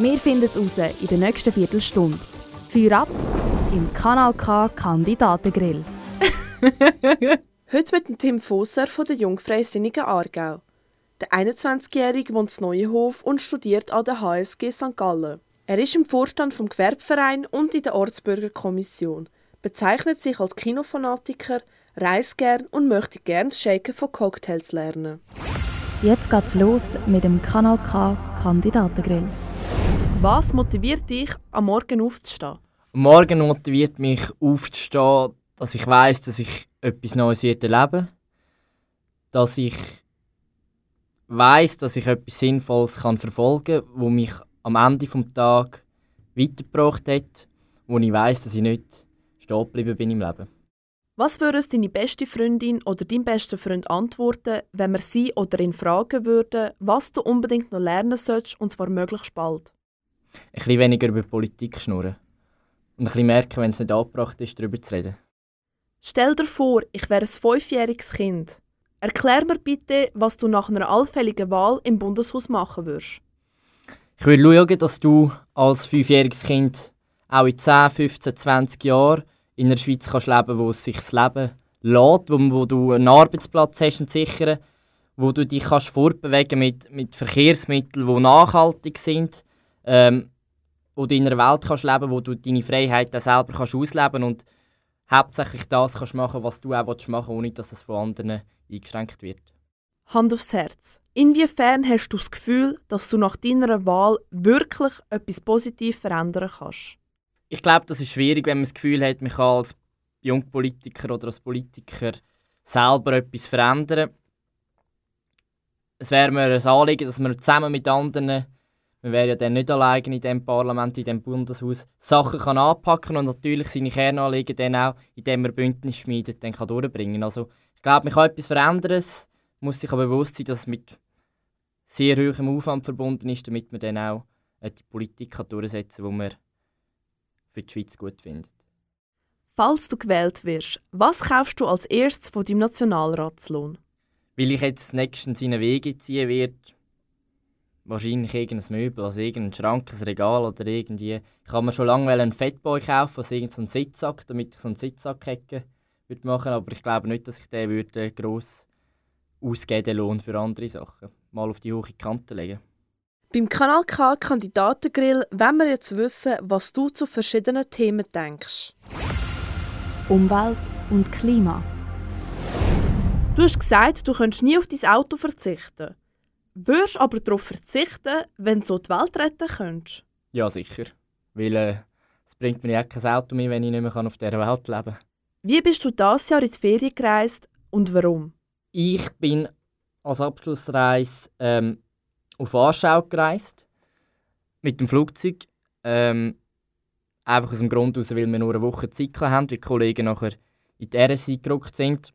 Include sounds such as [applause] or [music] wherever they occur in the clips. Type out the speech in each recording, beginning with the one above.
Wir finden es raus in der nächsten Viertelstunde. Feuer ab im Kanal K Kandidatengrill. [laughs] Heute mit dem Tim Fosser von der Jungfreisinnigen Aargau. Der 21-Jährige wohnt in Neuenhof und studiert an der HSG St. Gallen. Er ist im Vorstand vom Gewerbeverein und in der Ortsbürgerkommission, bezeichnet sich als Kinofanatiker, reist gern und möchte gern das Shaken von Cocktails lernen. Jetzt geht's los mit dem Kanal K Kandidatengrill. Was motiviert dich, am Morgen aufzustehen? Am Morgen motiviert mich aufzustehen, dass ich weiß, dass ich etwas Neues wird erleben dass ich weiß, dass ich etwas Sinnvolles kann verfolgen kann, wo mich am Ende des Tages weitergebracht hat, wo ich weiß, dass ich nicht stehen geblieben bin im Leben. Was würde deine beste Freundin oder dein bester Freund antworten, wenn wir sie oder ihn fragen würden, was du unbedingt noch lernen sollst, und zwar möglichst bald? Ein bisschen weniger über Politik schnurren. Und ein bisschen merken, wenn es nicht angebracht ist, darüber zu reden. Stell dir vor, ich wäre ein fünfjähriges Kind. Erklär mir bitte, was du nach einer allfälligen Wahl im Bundeshaus machen würdest. Ich würde schauen, dass du als fünfjähriges Kind auch in 10, 15, 20 Jahren in der Schweiz kannst leben wo es sich das Leben lässt, wo, wo du einen Arbeitsplatz hast und sichern, wo du dich kannst fortbewegen mit, mit Verkehrsmitteln, die nachhaltig sind, ähm, wo du in einer Welt kannst leben wo du deine Freiheit auch selber kannst ausleben und hauptsächlich das kannst machen, was du auch machen willst, ohne dass es von anderen eingeschränkt wird. Hand aufs Herz. Inwiefern hast du das Gefühl, dass du nach deiner Wahl wirklich etwas positiv verändern kannst? Ich glaube, das ist schwierig, wenn man das Gefühl hat, man kann als Jungpolitiker oder als Politiker selber etwas verändern. Es wäre mir ein Anliegen, dass wir zusammen mit anderen, wir wären ja dann nicht alleine in diesem Parlament, in diesem Bundeshaus, Sachen kann anpacken und natürlich seine Kernanliegen dann auch, indem man Bündnis schmiedet, dann kann durchbringen. Also ich glaube, man kann etwas verändern muss sich aber bewusst sein, dass es mit sehr hohem Aufwand verbunden ist, damit man dann auch äh, die Politik kann durchsetzen kann, die man für die Schweiz gut findet. Falls du gewählt wirst, was kaufst du als erstes von deinem Nationalratslohn? Weil ich jetzt nächstens seine Wege ziehen werde, wahrscheinlich irgendein Möbel, also irgendein Schrank, ein Regal oder irgendwie. Ich habe mir schon lange einen Fettboy kaufen, also irgendeinen Sitzsack, damit ich so einen Sitzsack machen würde, aber ich glaube nicht, dass ich den würde gross ausgeben Lohn für andere Sachen. Mal auf die hohe Kante legen. Beim Kanal K Kandidatengrill wollen wir jetzt wissen, was du zu verschiedenen Themen denkst. Umwelt und Klima. Du hast gesagt, du könntest nie auf dein Auto verzichten. Würdest aber darauf verzichten, wenn du so die Welt retten könntest? Ja, sicher. Weil äh, es bringt mir ja kein Auto mehr, wenn ich nicht mehr auf dieser Welt leben kann. Wie bist du dieses Jahr in die Ferien gereist und warum? Ich bin als Abschlussreise ähm, auf Warschau gereist. Mit dem Flugzeug. Ähm, einfach aus dem Grund heraus, weil wir nur eine Woche Zeit hatten, weil die Kollegen nachher in die RSI gerückt sind.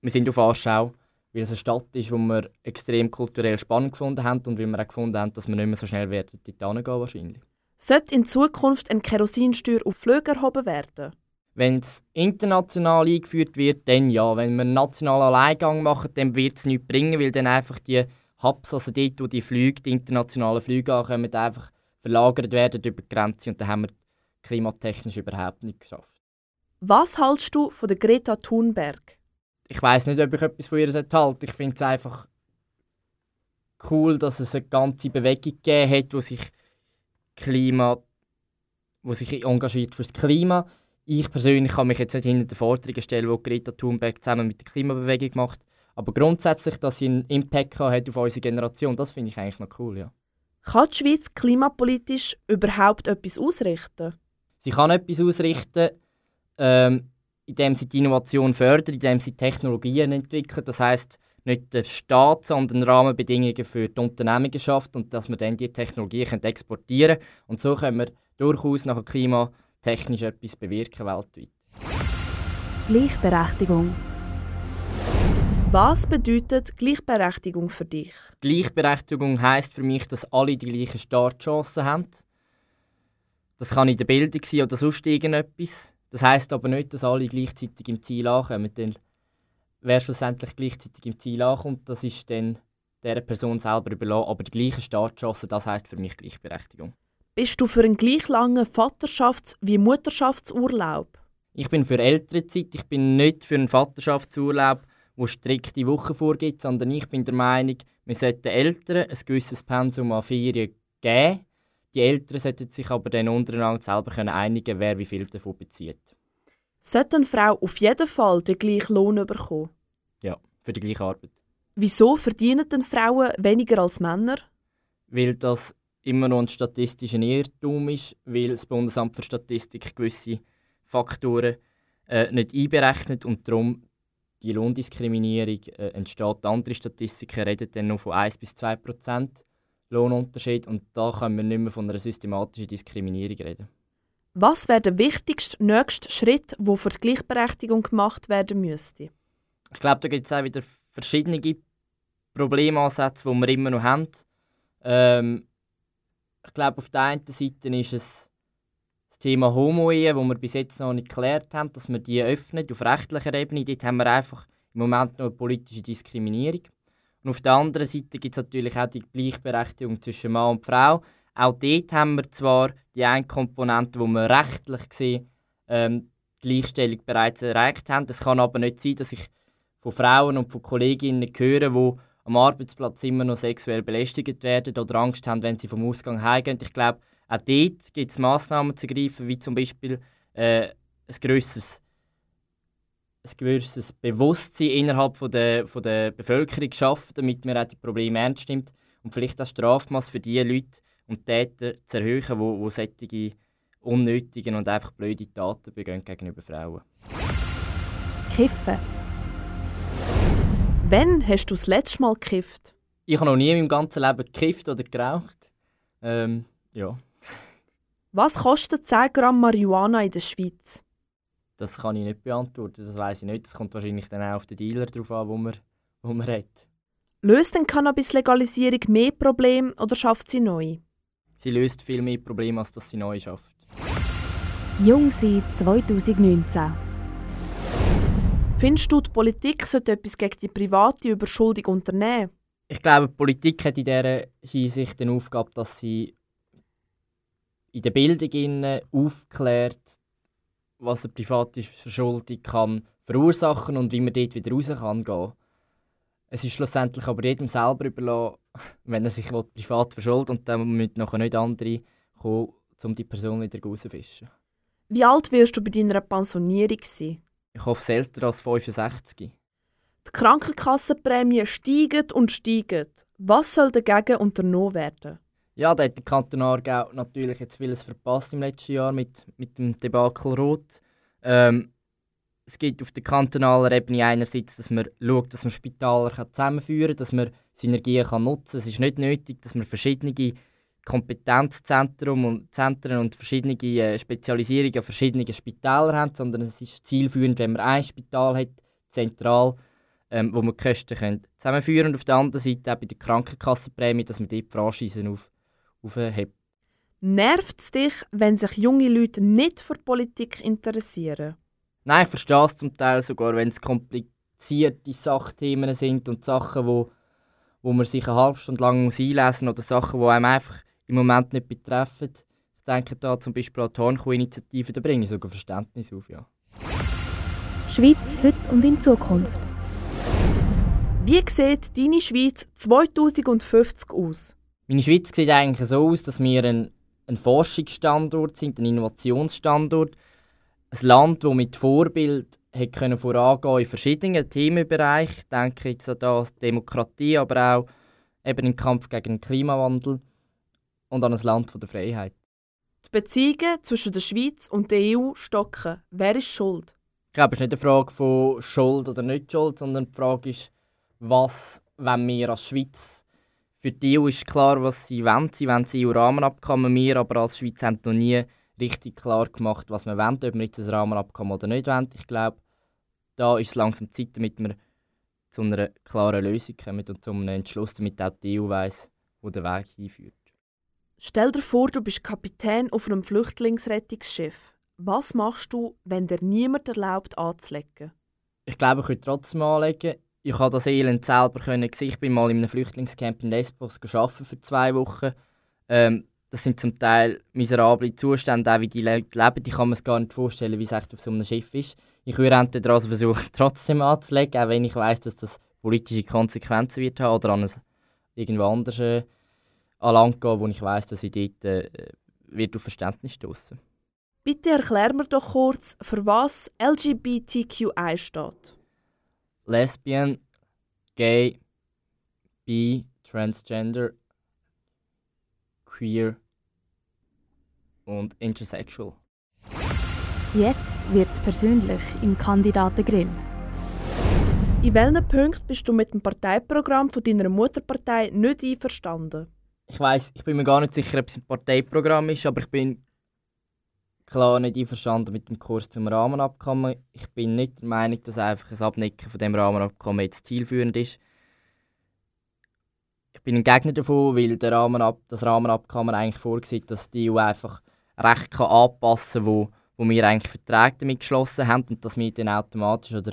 Wir sind auf Warschau, weil es eine Stadt ist, die wir extrem kulturell spannend gefunden haben und weil wir auch gefunden haben, dass wir nicht mehr so schnell werden dorthin gehen wahrscheinlich. Sollte in Zukunft eine Kerosinsteuer auf Flüge erhoben werden? Wenn es international eingeführt wird, dann ja. Wenn wir einen nationalen Alleingang machen, dann wird es nichts bringen, weil dann einfach die Hubs, also dort, wo die Flüge, die internationalen Flüge ankommen, einfach verlagert werden über die Grenze und dann haben wir klimatechnisch überhaupt nicht geschafft. Was hältst du von der Greta Thunberg? Ich weiß nicht, ob ich etwas von ihr halte. Ich finde es einfach cool, dass es eine ganze Bewegung gegeben hat, die sich Klima, wo sich engagiert fürs Klima ich persönlich kann mich jetzt nicht hinter den Forderungen stellen, die Greta Thunberg zusammen mit der Klimabewegung macht. Aber grundsätzlich, dass sie einen Impact hat auf unsere Generation, das finde ich eigentlich noch cool, ja. Kann die Schweiz klimapolitisch überhaupt etwas ausrichten? Sie kann etwas ausrichten, ähm, indem sie die Innovation fördert, indem sie Technologien entwickelt. Das heißt nicht der Staat, sondern Rahmenbedingungen für die Unternehmungen schafft und dass wir dann diese Technologien exportieren können. Und so können wir durchaus nach klimatechnisch etwas bewirken weltweit. Gleichberechtigung. Was bedeutet Gleichberechtigung für dich? Gleichberechtigung heißt für mich, dass alle die gleichen Startchancen haben. Das kann in der Bildung sein oder sonst irgendetwas. Das heißt aber nicht, dass alle gleichzeitig im Ziel ankommen. Denn wer schlussendlich gleichzeitig im Ziel ankommt, das ist dann der Person selber überlassen. Aber die gleichen Startchancen, das heißt für mich Gleichberechtigung. Bist du für einen gleich langen Vaterschafts- wie Mutterschaftsurlaub? Ich bin für ältere Zeit. Ich bin nicht für einen Vaterschaftsurlaub wo strikte Wochen vorgibt, sondern ich bin der Meinung, wir sollten Eltern ein gewisses Pensum an Ferien geben. Die Eltern sollten sich aber dann untereinander selber können einigen wer wie viel davon bezieht. Sollte eine Frau auf jeden Fall den gleichen Lohn bekommen? Ja, für die gleiche Arbeit. Wieso verdienen denn Frauen weniger als Männer? Weil das immer noch ein statistischer Irrtum ist, weil das Bundesamt für Statistik gewisse Faktoren äh, nicht einberechnet und darum die Lohndiskriminierung äh, entsteht. Andere Statistiken reden dann noch von 1 bis 2 Prozent Lohnunterschied und da können wir nicht mehr von einer systematischen Diskriminierung reden. Was wäre der wichtigste nächste Schritt, der für die Gleichberechtigung gemacht werden müsste? Ich glaube, da gibt es auch wieder verschiedene Problemansätze, die wir immer noch haben. Ähm, ich glaube, auf der einen Seite ist es Thema Homo-Ehe, das wir bis jetzt noch nicht geklärt haben, dass wir die öffnen auf rechtlicher Ebene. Dort haben wir einfach im Moment noch eine politische Diskriminierung. Und auf der anderen Seite gibt es natürlich auch die Gleichberechtigung zwischen Mann und Frau. Auch dort haben wir zwar die eine Komponente, wo wir rechtlich gesehen ähm, Gleichstellung bereits erreicht haben. Es kann aber nicht sein, dass ich von Frauen und von Kolleginnen höre, die am Arbeitsplatz immer noch sexuell belästigt werden oder Angst haben, wenn sie vom Ausgang heimgehen. Ich glaube, auch dort gibt es Massnahmen zu ergreifen, wie zum Beispiel äh, ein grösseres ein gewisses Bewusstsein innerhalb von der, von der Bevölkerung schaffen, damit man auch die Probleme ernst nimmt und vielleicht das Strafmaß für die Leute und Täter zu erhöhen, wo, wo solche unnötigen und einfach blöde Taten begehen gegenüber Frauen. Kiffen. Wann hast du das letzte Mal gekifft? Ich habe noch nie in meinem ganzen Leben gekifft oder geraucht. Ähm, ja. Was kostet 10 Gramm Marihuana in der Schweiz? Das kann ich nicht beantworten, das weiß ich nicht. Das kommt wahrscheinlich dann auch auf den Dealer drauf an, wo man, wo man hat. Löst denn Cannabis-Legalisierung mehr Probleme oder schafft sie neu? Sie löst viel mehr Probleme, als dass sie neu schafft. Jungsein 2019. Findest du, die Politik sollte etwas gegen die private Überschuldung unternehmen? Ich glaube, die Politik hat in dieser Hinsicht die Aufgabe, dass sie in der Bildung aufklärt, was eine private Verschuldung kann verursachen und wie man dort wieder raus kann gehen. Es ist schlussendlich aber jedem selber überlassen, [laughs] wenn er sich privat verschuldet und dann müssen nachher nicht andere kommen, um die Person wieder rauszufischen. Wie alt wirst du bei deiner Pensionierung sein? Ich hoffe, älter als 65. Die Krankenkassenprämien steigen und steigen. Was soll dagegen unternommen werden? Ja, da hat der Kanton Aargau natürlich jetzt vieles verpasst im letzten Jahr mit, mit dem Debakel Rot. Ähm, es geht auf der kantonalen Ebene einerseits, dass man schaut, dass man Spitäler zusammenführen kann, dass man Synergien kann nutzen kann. Es ist nicht nötig, dass man verschiedene Kompetenzzentren und, Zentren und verschiedene äh, Spezialisierungen an verschiedenen Spitälern haben, sondern es ist zielführend, wenn man ein Spital hat, zentral, ähm, wo man die Kosten können zusammenführen kann. Und auf der anderen Seite auch bei der Krankenkassenprämie, dass man dort die Franchisen auf aufhebt. Nervt es dich, wenn sich junge Leute nicht für Politik interessieren? Nein, ich verstehe es zum Teil sogar, wenn es komplizierte Sachthemen sind und Sachen, wo, wo man sich eine halbe Stunde lang muss einlesen muss oder Sachen, die einem einfach im Moment nicht betreffen. Ich denke da zum Beispiel an die Hornkuh-Initiative, da bringe ich sogar Verständnis auf, ja. Schweiz heute und in Zukunft. Wie sieht deine Schweiz 2050 aus? Meine Schweiz sieht eigentlich so aus, dass wir ein, ein Forschungsstandort sind, ein Innovationsstandort. Ein Land, das mit Vorbild hat können vorangehen in verschiedenen Themenbereichen. Ich denke jetzt an das Demokratie, aber auch eben im Kampf gegen den Klimawandel und an ein Land der Freiheit. Die Beziehungen zwischen der Schweiz und der EU stocken. Wer ist schuld? Ich glaube, es ist nicht eine Frage von Schuld oder nicht Schuld, sondern die Frage ist, was wenn wir als Schweiz Für die EU ist klar, was sie wollen. Sie wollen das EU-Rahmenabkommen. Wir aber als Schweiz haben noch nie richtig klar gemacht, was wir wollen, ob wir jetzt ein Rahmenabkommen oder nicht wollen. Ich glaube, da ist es langsam Zeit, damit wir zu einer klaren Lösung kommen und zu einem Entschluss, damit auch die EU weiss, wo der Weg hinführt. Stell dir vor, du bist Kapitän auf einem Flüchtlingsrettungsschiff. Was machst du, wenn dir niemand erlaubt anzulegen? Ich glaube, ich könnte trotzdem anlegen. Ich habe das Elend selber können sehen. Ich bin mal in einem Flüchtlingscamp in Lesbos arbeiten für zwei Wochen. Ähm, das sind zum Teil miserable Zustände, auch wie die Leute leben. Ich kann mir gar nicht vorstellen, wie es echt auf so einem Schiff ist. Ich würde entweder also versuchen, [laughs] trotzdem anzulegen, auch wenn ich weiß, dass das politische Konsequenzen wird haben oder an ein, irgendwo anders äh, an Land gehen, wo ich weiß, dass ich dort äh, wird auf Verständnis stoßen. Bitte erklär mir doch kurz, für was LGBTQI steht. Lesbian, Gay, Bi, Transgender, Queer und Intersexual. Jetzt wird's persönlich im Kandidatengrill. In welchen Punkten bist du mit dem Parteiprogramm von deiner Mutterpartei nicht einverstanden? Ich weiß, ich bin mir gar nicht sicher, ob es ein Parteiprogramm ist, aber ich bin klar nicht einverstanden mit dem Kurs zum Rahmenabkommen. Ich bin nicht der Meinung, dass einfach ein Abnicken von dem Rahmenabkommen jetzt zielführend ist. Ich bin ein Gegner davon, weil der Rahmenab das Rahmenabkommen eigentlich vorsieht, dass die EU einfach Recht kann anpassen kann, wo, wo wir eigentlich Verträge damit geschlossen haben und dass wir dann automatisch oder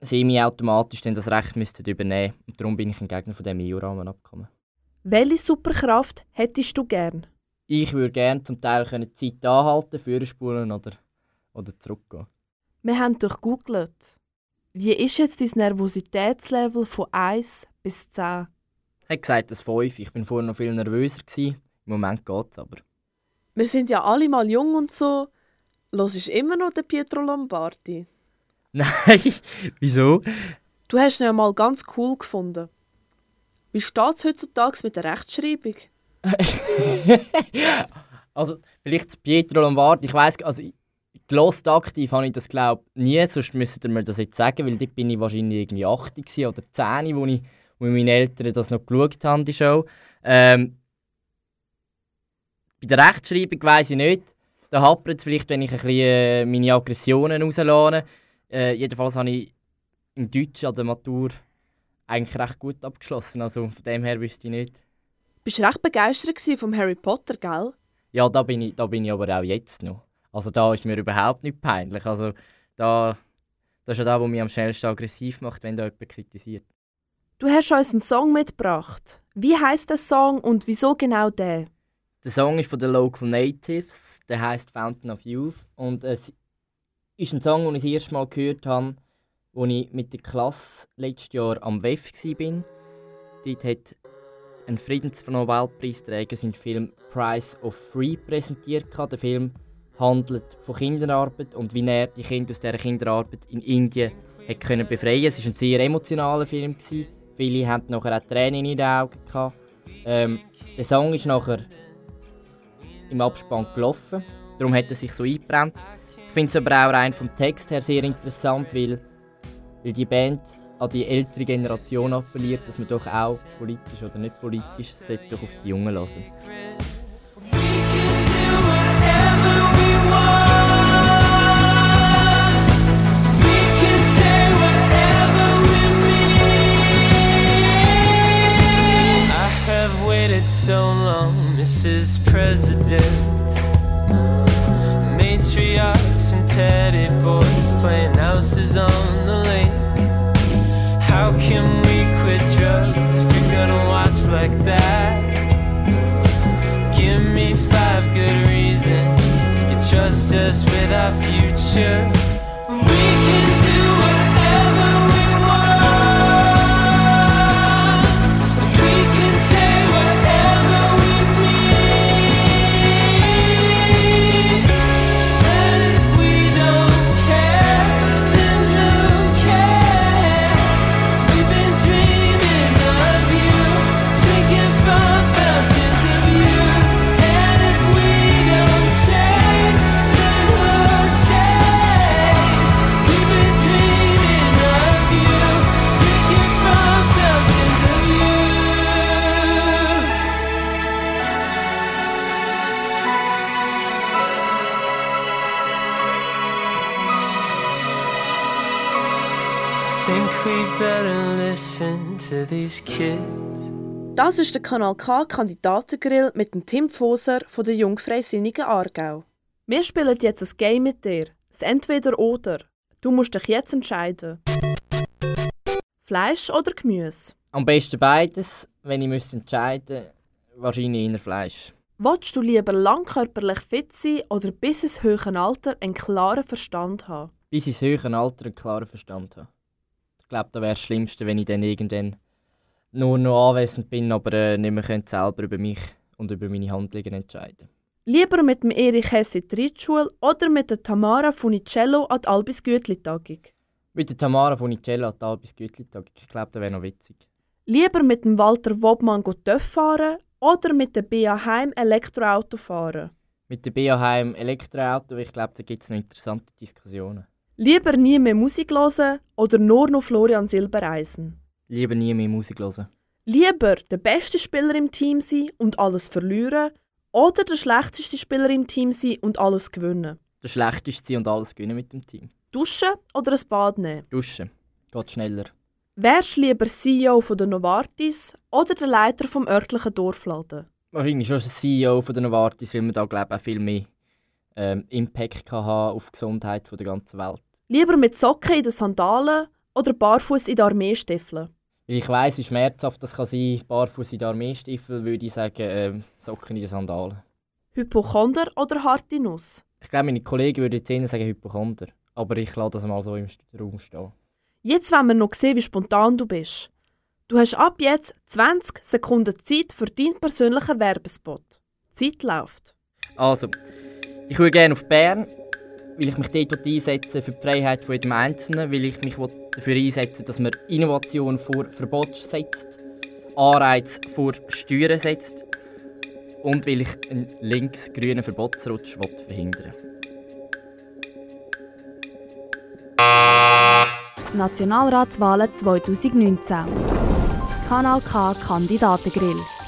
semi-automatisch das Recht müssten übernehmen. Und darum bin ich ein Gegner von dem EU-Rahmenabkommen. Welche Superkraft hättest du gern? Ich würde gerne zum Teil die Zeit anhalten, vorspulen oder, oder zurückgehen. Wir haben durchgoogelt. Wie ist jetzt dein Nervositätslevel von 1 bis 10? Ich habe gesagt, das 5. Ich war vorher noch viel nervöser. Gewesen. Im Moment geht es aber. Wir sind ja alle mal jung und so. Los ist immer noch der Pietro Lombardi. [laughs] Nein, wieso? Du hast ihn ja mal ganz cool gefunden. Wie steht es heutzutage mit der Rechtschreibung? [laughs] also, vielleicht Pietro Lombardi. Ich weiss, also gelost aktiv habe ich das glaube nie, sonst müsstet ihr mir das jetzt sagen, weil dort bin ich wahrscheinlich irgendwie 80 oder 10, wo, ich, wo meine Eltern das noch geschaut haben, die Show. Ähm, bei der Rechtschreibung weiss ich nicht. Da hapert es vielleicht, wenn ich ein bisschen äh, meine Aggressionen rauslade. Äh, jedenfalls habe ich im Deutsch an der Matur eigentlich recht gut abgeschlossen. Also von dem her wüsste ich nicht. Bist du recht begeistert vom Harry Potter, gell? Ja, da bin, ich, da bin ich aber auch jetzt noch. Also da ist mir überhaupt nicht peinlich. Also da, das ist ja das, was mich am schnellsten aggressiv macht, wenn da jemand kritisiert. Du hast uns einen Song mitgebracht. Wie heißt der Song und wieso genau der? Der Song ist von den Local Natives. Der heißt Fountain of Youth und es ist ein Song, den ich das erste Mal gehört habe, als ich mit der Klasse letztes Jahr am WEF war. Dort hat ein Friedensnobelpreisträger seinen Film Price of Free präsentiert. Der Film handelt von Kinderarbeit und wie er die Kinder aus dieser Kinderarbeit in Indien können befreien Es war ein sehr emotionaler Film. Viele hatten nachher auch Tränen in den Augen. Ähm, der Song ist nachher im Abspann gelaufen. Darum hat er sich so eingebrannt. Ich finde es aber auch rein vom Text her sehr interessant, weil, weil die Band an die ältere Generation appelliert, dass man doch auch politisch oder nicht politisch doch auf die Jungen lassen. With our future. We can Das ist der Kanal K Kandidatengrill mit dem Tim Foser von der Jungfreisinnigen Aargau. Wir spielen jetzt ein Game mit dir. Das Entweder-Oder. Du musst dich jetzt entscheiden. Fleisch oder Gemüse? Am besten beides. Wenn ich müsste entscheiden wahrscheinlich eher Fleisch. Wolltest du lieber lang körperlich fit sein oder bis ins höhere Alter einen klaren Verstand haben? Bis ins höhere Alter einen klaren Verstand habe. Ich glaube, das wäre das Schlimmste, wenn ich dann irgendwann nur noch anwesend bin, aber äh, nicht mehr könnte selber über mich und über meine Handlungen entscheiden Lieber mit dem Erich Hess in die oder mit der Tamara Funicello an die Albis Gütli-Tagung? Mit der Tamara Funicello an die Albis Gütli-Tagung. Ich glaube, das wäre noch witzig. Lieber mit dem Walter Wobmann TÜV fahren oder mit der BA Heim Elektroauto fahren? Mit der BA Heim Elektroauto, ich glaube, da gibt es noch interessante Diskussionen. Lieber nie mehr Musik hören oder nur noch Florian Silbereisen? Lieber nie mehr Musik hören. Lieber der beste Spieler im Team sein und alles verlieren oder der schlechteste Spieler im Team sein und alles gewinnen? Der schlechteste und alles gewinnen mit dem Team. Duschen oder ein Bad nehmen? Duschen. Geht schneller. Wärst du lieber CEO von der Novartis oder der Leiter vom örtlichen Dorfladen? Wahrscheinlich schon CEO von der Novartis, weil wir da glaube ich, auch viel mehr ähm, Impact kann haben auf die Gesundheit der ganzen Welt. Lieber mit Socken in den Sandalen oder barfuß in den Armeestiefeln? Ich weiss, wie schmerzhaft das kann sein, barfuß in den Armeestiefel, würde ich sagen, ähm, Socken in den Sandalen. Hypochonder oder harte Nuss? Ich glaube, meine Kollegen würden jetzt eher sagen Hypochonder. Aber ich lasse das mal so im Raum stehen. Jetzt wollen wir noch sehen, wie spontan du bist. Du hast ab jetzt 20 Sekunden Zeit für deinen persönlichen Werbespot. Die Zeit läuft. Also, ich würde gerne auf Bern, weil ich mich dort einsetze für die Freiheit von jedem Einzelnen, weil ich mich dafür einsetze, dass man Innovation vor Verbot setzt, Anreiz vor Steuern setzt und weil ich einen links-grünen Verbotsrutsch verhindern. Nationalratswahlen 2019. Kanal K Kandidatengrill.